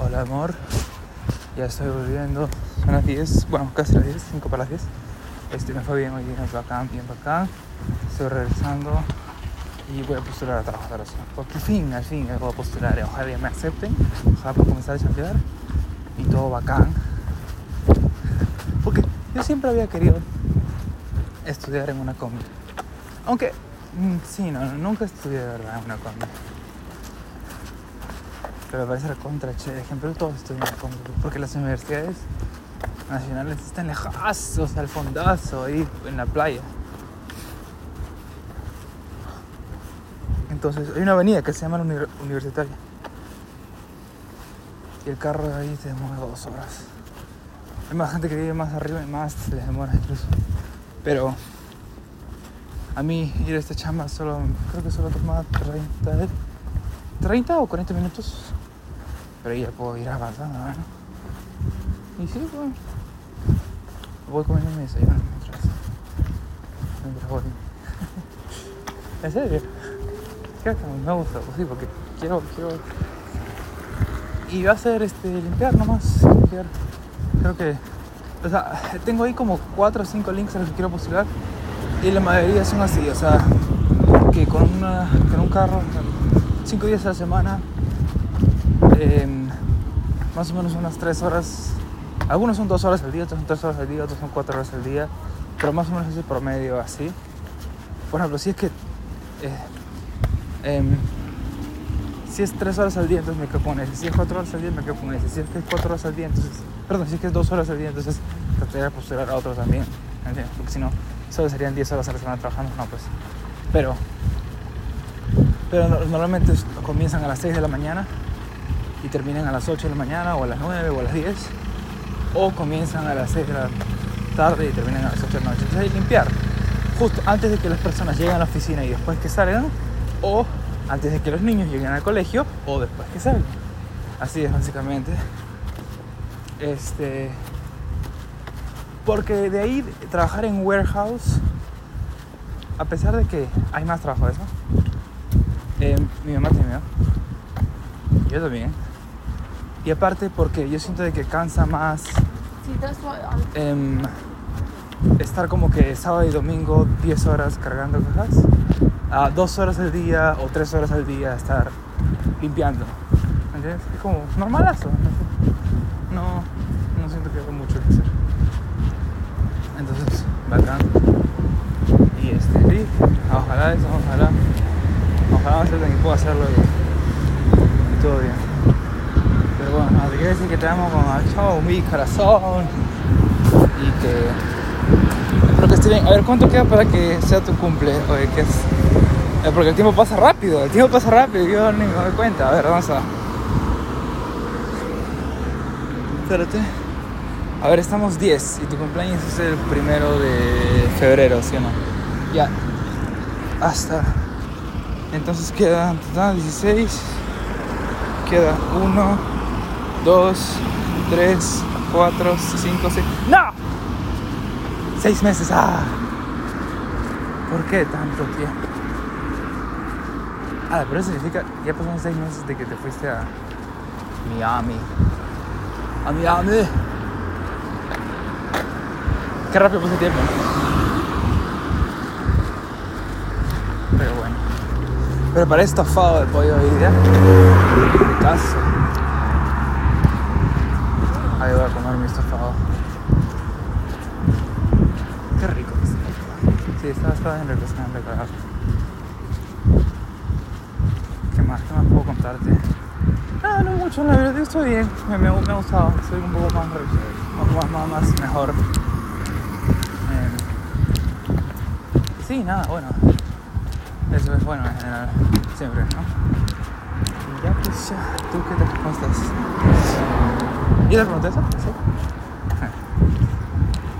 Hola amor, ya estoy volviendo. Son las 10, bueno, casi las 10, 5 para las 10. Este me fue bien hoy, bien bacán, bien bacán. Estoy regresando y voy a postular a zona. Porque al fin, al fin, voy a postular. Ojalá ya me acepten, ojalá pueda comenzar a chambear y todo bacán. Porque yo siempre había querido estudiar en una combi. Aunque, mm, sí, no, nunca estudié de verdad en una combi. Pero me parece contra che. Ejemplo, todos en combi. Porque las universidades nacionales están lejazos, al fondazo, ahí en la playa. Entonces, hay una avenida que se llama la Uni- Universitaria. Y el carro de ahí te demora dos horas. Hay más gente que vive más arriba y más les demora incluso. Pero a mí ir a esta chamba solo, creo que solo toma 30, 30 o 40 minutos. Pero ya puedo ir avanzando, ¿no? Y sí, pues. Voy comiendo mi desayuno mientras. Mientras voy. ¿En serio? Creo que me gusta, pues sí, porque quiero, quiero. Y va a ser este, limpiar nomás. Limpiar. Creo que. O sea, tengo ahí como 4 o 5 links a los que quiero postular. Y la mayoría son así, o sea, que con, una, con un carro, 5 días a la semana, em, más o menos unas 3 horas. Algunos son 2 horas al día, otros son 3 horas al día, otros son 4 horas al día, pero más o menos es el promedio así. Por ejemplo, si es que eh, em, si es 3 horas al día, entonces me quedo con. Si es 4 horas al día, me quedo con. Si es que es 4 horas al día, entonces. Perdón, si es que es 2 horas al día, entonces trataría de postular a otro también. ¿entiendes? Porque si no, solo serían 10 horas a la semana trabajando. No, pues. Pero. Pero no- normalmente comienzan a las 6 de la mañana y terminan a las 8 de la mañana, o a las 9 o a las 10. O comienzan a las 6 de la tarde y terminan a las 8 de la noche. Entonces hay que limpiar. Justo antes de que las personas lleguen a la oficina y después que salgan, o antes de que los niños lleguen al colegio, o después que salgan. Así es básicamente. Este. Porque de ahí trabajar en warehouse, a pesar de que hay más trabajo de eso, eh, mi mamá tiene miedo. Yo también. Y aparte porque yo siento de que cansa más em, estar como que sábado y domingo 10 horas cargando cajas, a 2 horas al día o 3 horas al día estar limpiando. ¿Entiendes? Es como normalazo. No, no siento que haya mucho que hacer. Entonces, bacán. Y este, sí, ojalá eso, ojalá. Ojalá y pueda hacerlo y, y todo bien. Pero bueno, no, te quiero decir que te amo con todo mi corazón y que espero que esté bien. A ver, ¿cuánto queda para que sea tu cumple? Oye, que es... eh, porque el tiempo pasa rápido, el tiempo pasa rápido, yo ni me doy cuenta. A ver, vamos a... Espérate. A ver, estamos 10 y tu cumpleaños es el primero de febrero, ¿sí o no? Ya. Hasta. Entonces quedan total 16. Queda 1, 2, 3, 4, 5, 6. ¡No! 6 meses. ¡Ah! ¿Por qué tanto tiempo? Ah, pero eso significa ya pasaron 6 meses de que te fuiste a Miami. A Miami. Qué rápido pasa el tiempo. Pero bueno. Preparé estofado de pollo hoy día. Caso. Voy a comer mi estofado. Qué rico que está. Sí, está, rico. la verdad. ¿Qué más? ¿Qué más puedo contarte? No, no mucho, la verdad, estoy bien. Me, me, ha gustado. Estoy un poco más, más, más, más mejor. Eh, sí, nada, bueno. Eso es bueno en general, siempre, ¿no? Ya pues ¿tú qué tal? ¿Cómo estás? ¿Y le pregunté eso? Sí.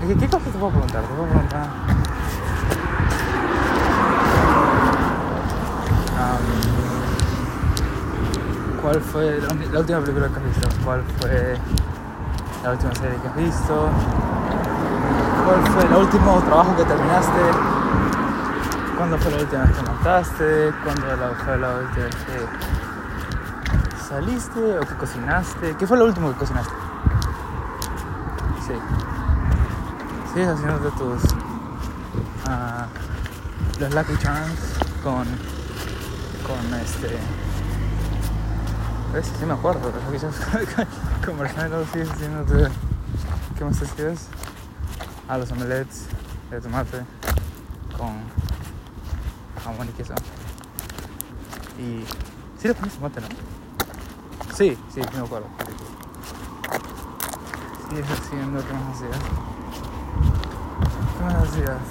¿Qué, ¿Qué cosas te puedo preguntar? Te puedo preguntar. ¿Cuál fue la, la última película que has visto? ¿Cuál fue la última serie que has visto? ¿Cuál fue el último trabajo que terminaste? ¿Cuándo fue la última vez que montaste? ¿Cuándo fue la última vez que saliste o que cocinaste? ¿Qué fue lo último que cocinaste? Sí. Sigues haciendo tus. ah, los Lucky Charms con. con este. ¿Ves? Sí me acuerdo. Los Lucky Charms con marshmallows. Sigues haciendo tu. ¿Qué más hacías? Ah, los omelets de tomate con jamón y queso. Y. Sí le pones tomate, ¿no? Sí, sí, me acuerdo. Sigues haciendo, ¿qué más hacías? ¿Qué más hacías?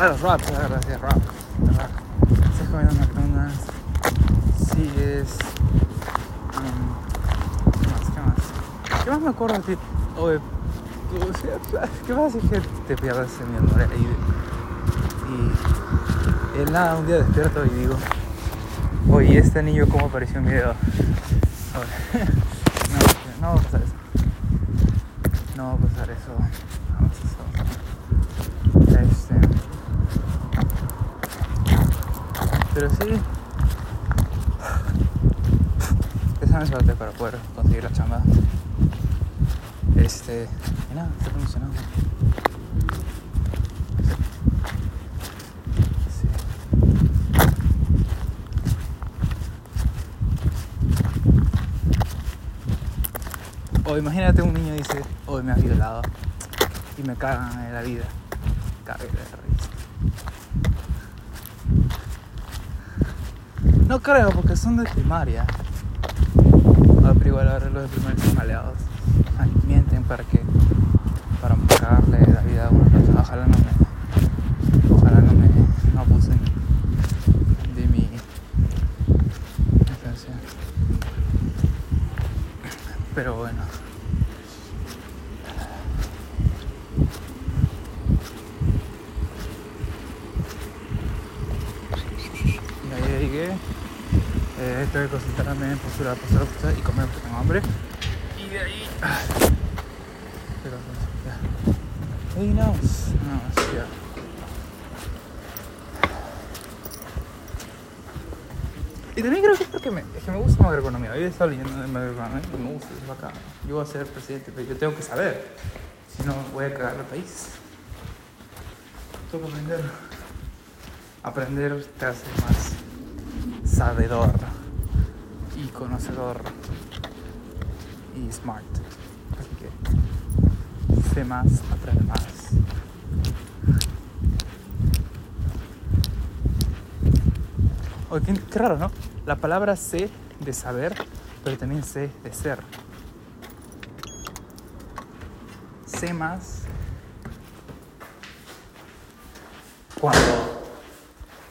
Ah, los wraps, la verdad, hacías los wrap. Sigues comiendo McDonald's. Sigues. um, ¿Qué más? ¿Qué más? ¿Qué más me acuerdo de ti? O sea, ¿qué pasa que te pierdes en mi memoria? Y, y, y nada, un día despierto y digo, oye, este anillo cómo apareció en mi. Oye, no, no va a pasar eso. No va a pasar eso. No va a pasar eso. Este. Pero sí. Esa me suerte para poder conseguir la chamba. Este. Y nada, está funcionando. Sí. O imagínate un niño dice, hoy me has violado y me cagan en la vida. Risa. No creo, porque son de primaria. Ah, pero igual ahora los de primaria son maleados. Ay, mienten para que para cagarle la vida a una persona. Ojalá no me. Ojalá no me no abusen de mi inocencia. Pero bueno. Y ahí llegué. Eh, tengo que y comer porque tengo hambre. Y de ahí. ah, Pero ya. No. No, sí, ya. Y también creo que es porque me, es que me gusta macroeconomía. Hoy he estado leyendo de macroeconomía y me gusta, es bacán. Yo voy a ser presidente, pero yo tengo que saber. Si no, voy a cagar el país. Tengo que aprender. Aprender te hace más sabedor y conocedor y smart. Así que sé más, aprende más. Oye, qué, qué raro, ¿no? La palabra sé de saber, pero también sé de ser. Sé más cuando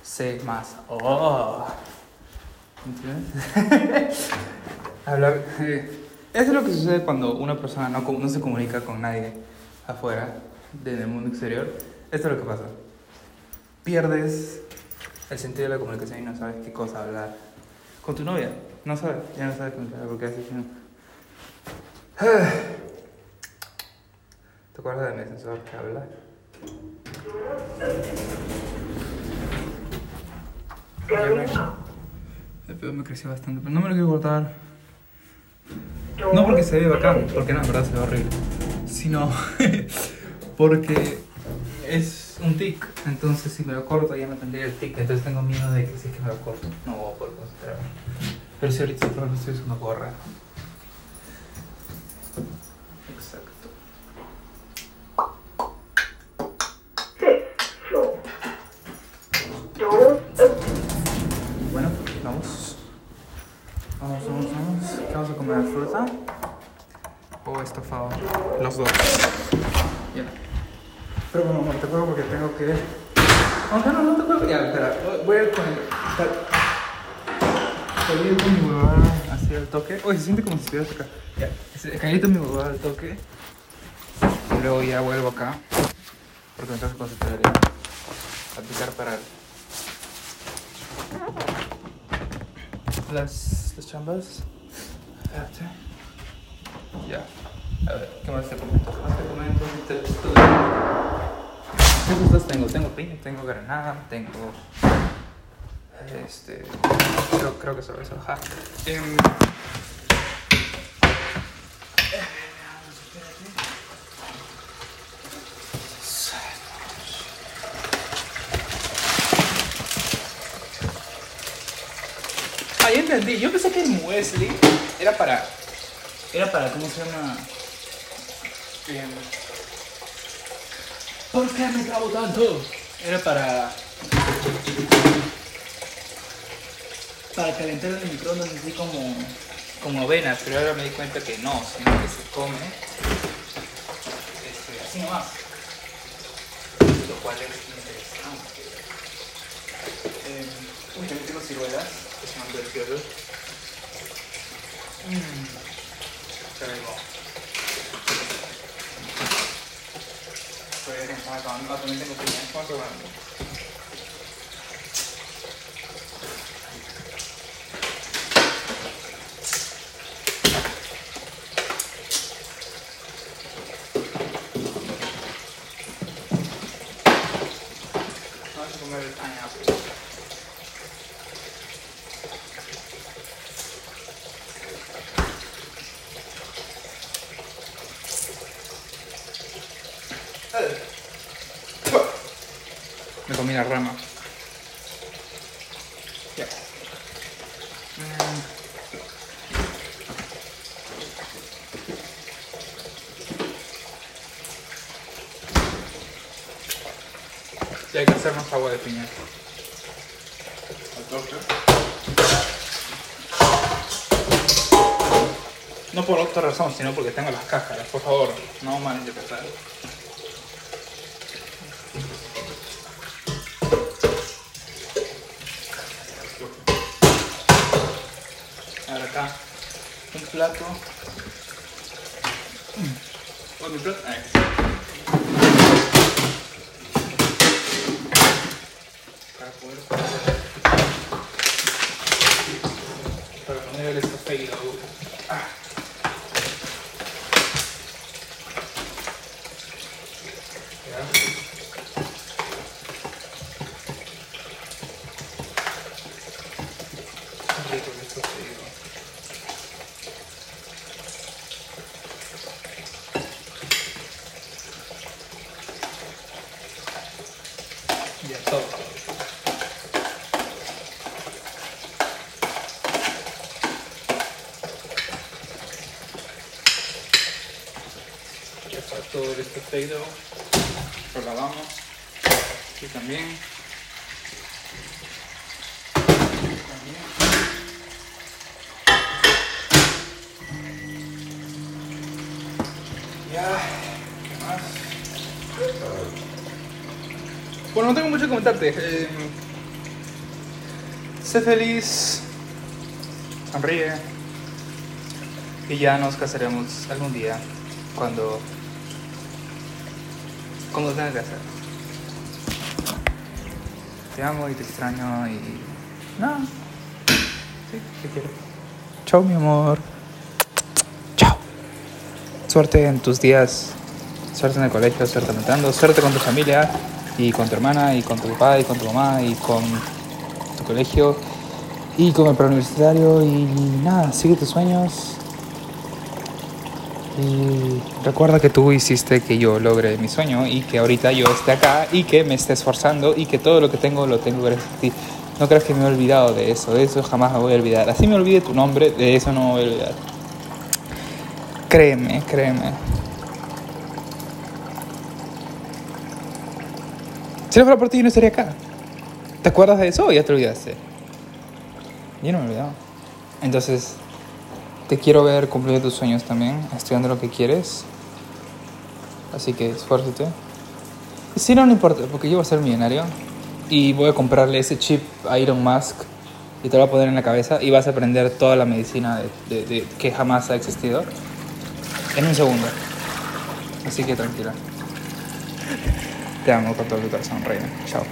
sé más. Oh. ¿Entiendes? Hablar. eh, eso es lo que sucede cuando una persona no, no se comunica con nadie afuera, en el mundo exterior. Esto es lo que pasa. Pierdes el sentido de la comunicación y no sabes qué cosa hablar. Con tu novia, no sabes, ya no sabes comunicar porque haces. ¿Te acuerdas de mi ascensor que habla? El pelo me creció bastante, pero no me lo quiero cortar. No porque se ve bacán, porque no, en verdad se ve horrible. Sino porque es un tic. Entonces, si me lo corto, ya me tendría el tic. Entonces, tengo miedo de que si es que me lo corto, no voy a poder concentrarme. Pero si ahorita por ejemplo, estoy usando gorra. Exacto. Fifth floor. Doors open. Bueno, vamos. Vamos, vamos, vamos. ¿Qué vamos a ¿Fruta? ¿O estofado? Los dos. Ya. Pero bueno, no te acuerdo porque tengo que. Aunque no, no te acuerdo. Ya, espera. Voy a ir con el. Con mi huevada así al toque. Oye, se siente como si estuvieras acá. Ya. Se- Caí con mi huevada al toque. Y luego ya vuelvo acá. Porque me tengo que concentrar en aplicar para las, las chambas. Espérate. Ya. A ver, ¿qué más te comento? ¿Qué más te comento? Te- te- ¿Qué gustos tengo? Tengo piña, tengo granada, tengo Este, creo, creo que eso. Ajá. Em, Ah, entendí. Yo pensé que el muesli era para. Era para, ¿cómo se llama? Em, ¿Por qué me trabo tanto? Era para. Para calentar el microondas así como. como avena, pero ahora me di cuenta que no, sino que se come. Este, así nomás. Lo cual es interesante. Eh, uy, también tengo ciruelas, que son deliciosas. Mmm. Pero. Pues me estaba acabando. Ah, también tengo. Vamos a comer el pineapple. Me comí la rama. Ya. Ya hay que hacer más agua de piña. No por otra razón, sino porque tengo las cáscaras. Por favor, no malinterpretar. Ahora acá, un plato. Mi plato. Ahí. Para poder Para poner el. Ah. Ya. Qué rico el estofado. Ya todo. Ya está estofado. Lo lavamos. Aquí también. También. Ya, ¿qué más? Bueno, no tengo mucho que comentarte. Eh, sé feliz, sonríe y ya nos casaremos algún día cuando cuando tenga que hacer. Te amo y te extraño y no. Sí, te quiero. Chao, mi amor. Chao. Suerte en tus días. Suerte en el colegio, suerte aumentando, suerte con tu familia y con tu hermana y con tu papá y con tu mamá y con tu colegio y con el preuniversitario y nada, sigue tus sueños. Y recuerda que tú hiciste que yo logre mi sueño y que ahorita yo esté acá y que me esté esforzando y que todo lo que tengo lo tengo gracias a ti. No creas que me he olvidado de eso, de eso jamás me voy a olvidar. Así me olvide tu nombre, de eso no me voy a olvidar. Créeme, créeme. Si no fuera por ti, yo no estaría acá. ¿Te acuerdas de eso o ya te olvidaste? Yo no me he olvidado. Entonces, te quiero ver cumplir tus sueños también, estudiando lo que quieres. Así que esfuérzate. Si no, no importa, porque yo voy a ser millonario y voy a comprarle ese chip a Elon Musk y te lo voy a poner en la cabeza y vas a aprender toda la medicina de- de- que jamás ha existido en un segundo. Así que tranquila. Te amo con todo mi corazón, reina. Chao.